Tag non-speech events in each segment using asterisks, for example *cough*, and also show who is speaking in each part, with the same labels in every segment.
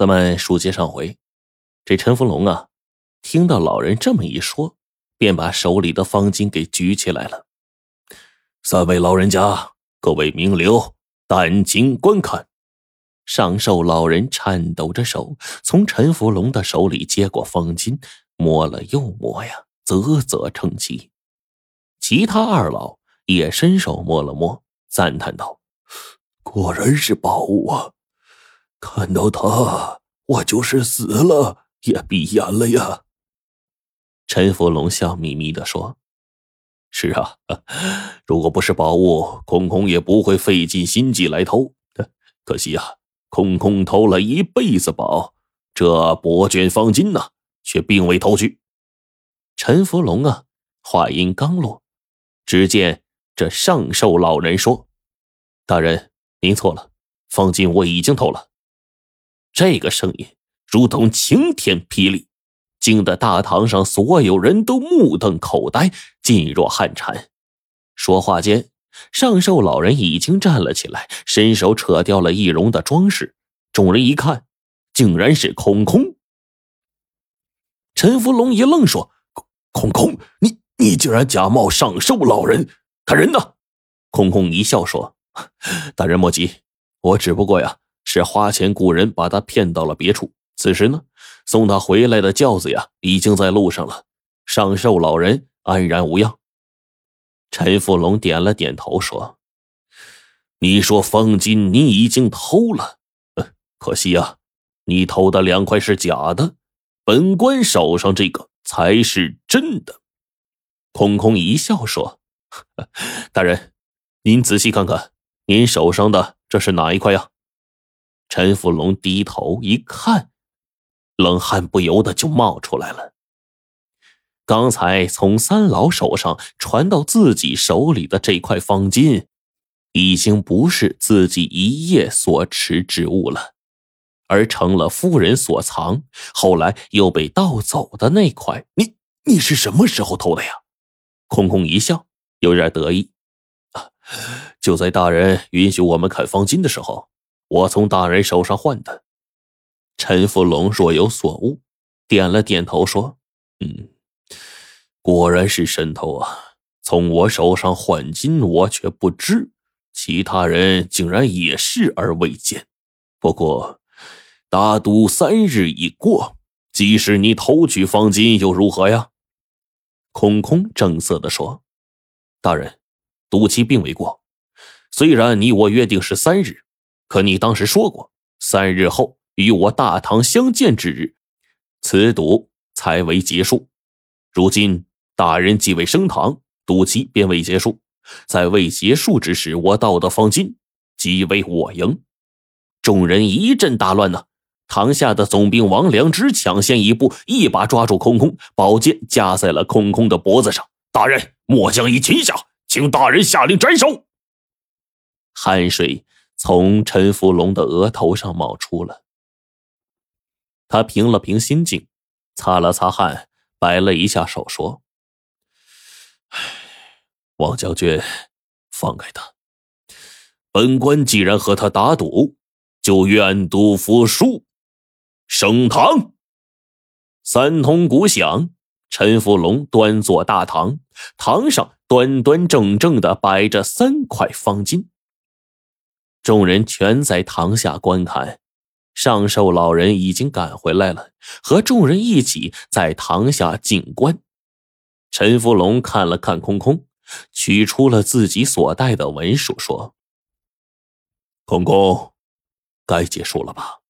Speaker 1: 咱们书接上回，这陈福龙啊，听到老人这么一说，便把手里的方巾给举起来了。三位老人家，各位名流，但请观看。上寿老人颤抖着手，从陈福龙的手里接过方巾，摸了又摸呀，啧啧称奇。其他二老也伸手摸了摸，赞叹道：“
Speaker 2: 果然是宝物啊！”看到他，我就是死了也闭眼了呀。
Speaker 1: 陈福龙笑眯眯的说：“是啊，*laughs* 如果不是宝物，空空也不会费尽心机来偷。*laughs* 可惜啊，空空偷了一辈子宝，这薄卷方巾呢，却并未偷去。”陈福龙啊，话音刚落，只见这上寿老人说：“大人，您错了，方巾我已经偷了。”这个声音如同晴天霹雳，惊得大堂上所有人都目瞪口呆，噤若寒蝉。说话间，上寿老人已经站了起来，伸手扯掉了易容的装饰。众人一看，竟然是空空。陈福龙一愣，说：“空空，你你竟然假冒上寿老人，他人呢？”空空一笑说：“大人莫急，我只不过呀。”是花钱雇人把他骗到了别处。此时呢，送他回来的轿子呀，已经在路上了。上寿老人安然无恙。陈富龙点了点头，说：“你说方巾你已经偷了，可惜啊，你偷的两块是假的，本官手上这个才是真的。”空空一笑说：“ *laughs* 大人，您仔细看看，您手上的这是哪一块呀？”陈福龙低头一看，冷汗不由得就冒出来了。刚才从三老手上传到自己手里的这块方巾，已经不是自己一夜所持之物了，而成了夫人所藏，后来又被盗走的那块。你你是什么时候偷的呀？空空一笑，有点得意。就在大人允许我们看方巾的时候。我从大人手上换的，陈福龙若有所悟，点了点头说：“嗯，果然是神偷啊！从我手上换金，我却不知，其他人竟然也视而未见。不过，打赌三日已过，即使你偷取方金又如何呀？”空空正色的说：“大人，赌期并未过，虽然你我约定是三日。”可你当时说过，三日后与我大唐相见之日，此赌才为结束。如今大人即位升堂，赌期便未结束。在未结束之时，我道得方巾，即为我赢。众人一阵大乱呐！堂下的总兵王良之抢先一步，一把抓住空空，宝剑架在了空空的脖子上。大人，末将已擒下，请大人下令斩首。汗水。从陈福龙的额头上冒出了，他平了平心境，擦了擦汗，摆了一下手，说：“唉，王将军，放开他。本官既然和他打赌，就愿赌服输。”升堂，三通鼓响，陈福龙端坐大堂，堂上端端正正的摆着三块方巾。众人全在堂下观看，上寿老人已经赶回来了，和众人一起在堂下静观。陈福龙看了看空空，取出了自己所带的文书，说：“空空，该结束了吧？”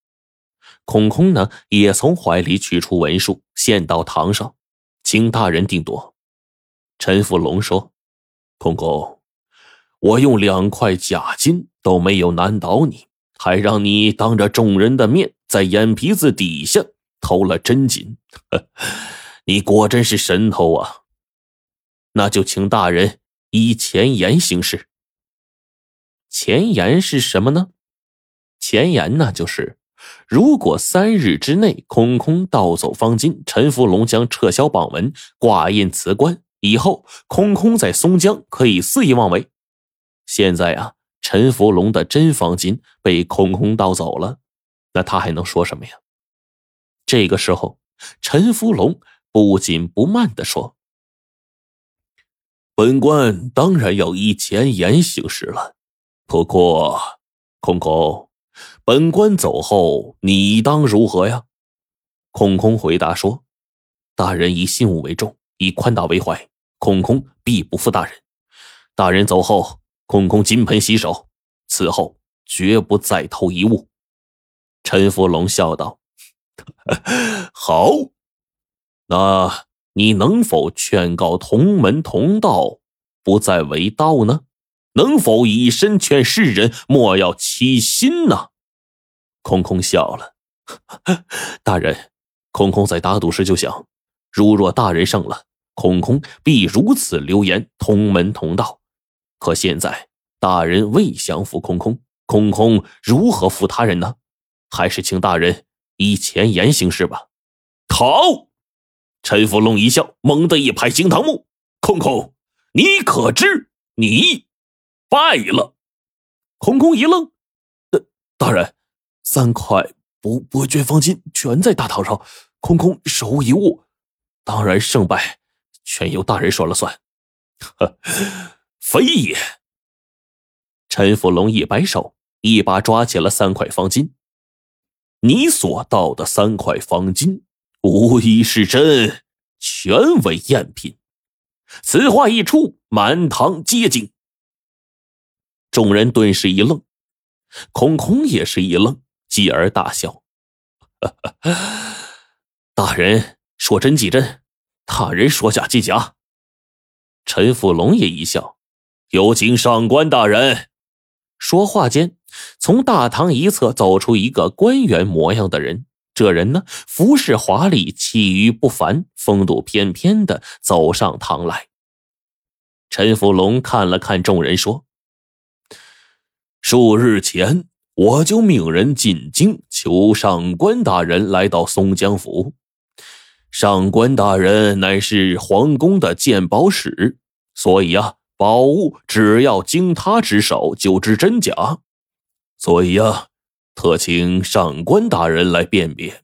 Speaker 1: 空空呢，也从怀里取出文书，献到堂上，请大人定夺。陈福龙说：“空空，我用两块假金。”都没有难倒你，还让你当着众人的面在眼皮子底下偷了真金，*laughs* 你果真是神偷啊！那就请大人依前言行事。前言是什么呢？前言呢，就是如果三日之内空空盗走方巾，陈福龙将撤销榜文，挂印辞官，以后空空在松江可以肆意妄为。现在啊。陈福龙的真方巾被空空盗走了，那他还能说什么呀？这个时候，陈福龙不紧不慢的说：“
Speaker 2: 本官当然要依前言行事了，不过，空空，本官走后，你当如何呀？”
Speaker 1: 空空回答说：“大人以信物为重，以宽大为怀，空空必不负大人。大人走后，空空金盆洗手，此后绝不再偷一物。”陈福龙笑道。
Speaker 2: 好，那你能否劝告同门同道，不再为盗呢？能否以身劝世人，莫要欺心呢？
Speaker 1: 空空笑了，*laughs* 大人，空空在打赌时就想，如若大人胜了，空空必如此留言同门同道。可现在大人未降服空空，空空如何服他人呢？还是请大人。以前言行事吧。
Speaker 2: 好，陈福龙一笑，猛地一拍惊堂木：“空空，你可知你败了？”
Speaker 1: 空空一愣：“呃，大人，三块不不卷方金全在大堂上，空空手无一物，当然胜败全由大人说了算。”
Speaker 2: 呵，非也。
Speaker 1: 陈福龙一摆手，一把抓起了三块方金。你所盗的三块方金，无一是真，全为赝品。此话一出，满堂皆惊。众人顿时一愣，空空也是一愣，继而大笑：“ *laughs* 大人说真即真，大人说假即假。”陈福龙也一笑：“有请上官大人。”说话间，从大堂一侧走出一个官员模样的人。这人呢，服饰华丽，气宇不凡，风度翩翩的走上堂来。陈福龙看了看众人，说：“
Speaker 2: 数日前，我就命人进京求上官大人来到松江府。上官大人乃是皇宫的鉴宝使，所以啊。”宝物只要经他之手就知真假，所以呀，特请上官大人来辨别。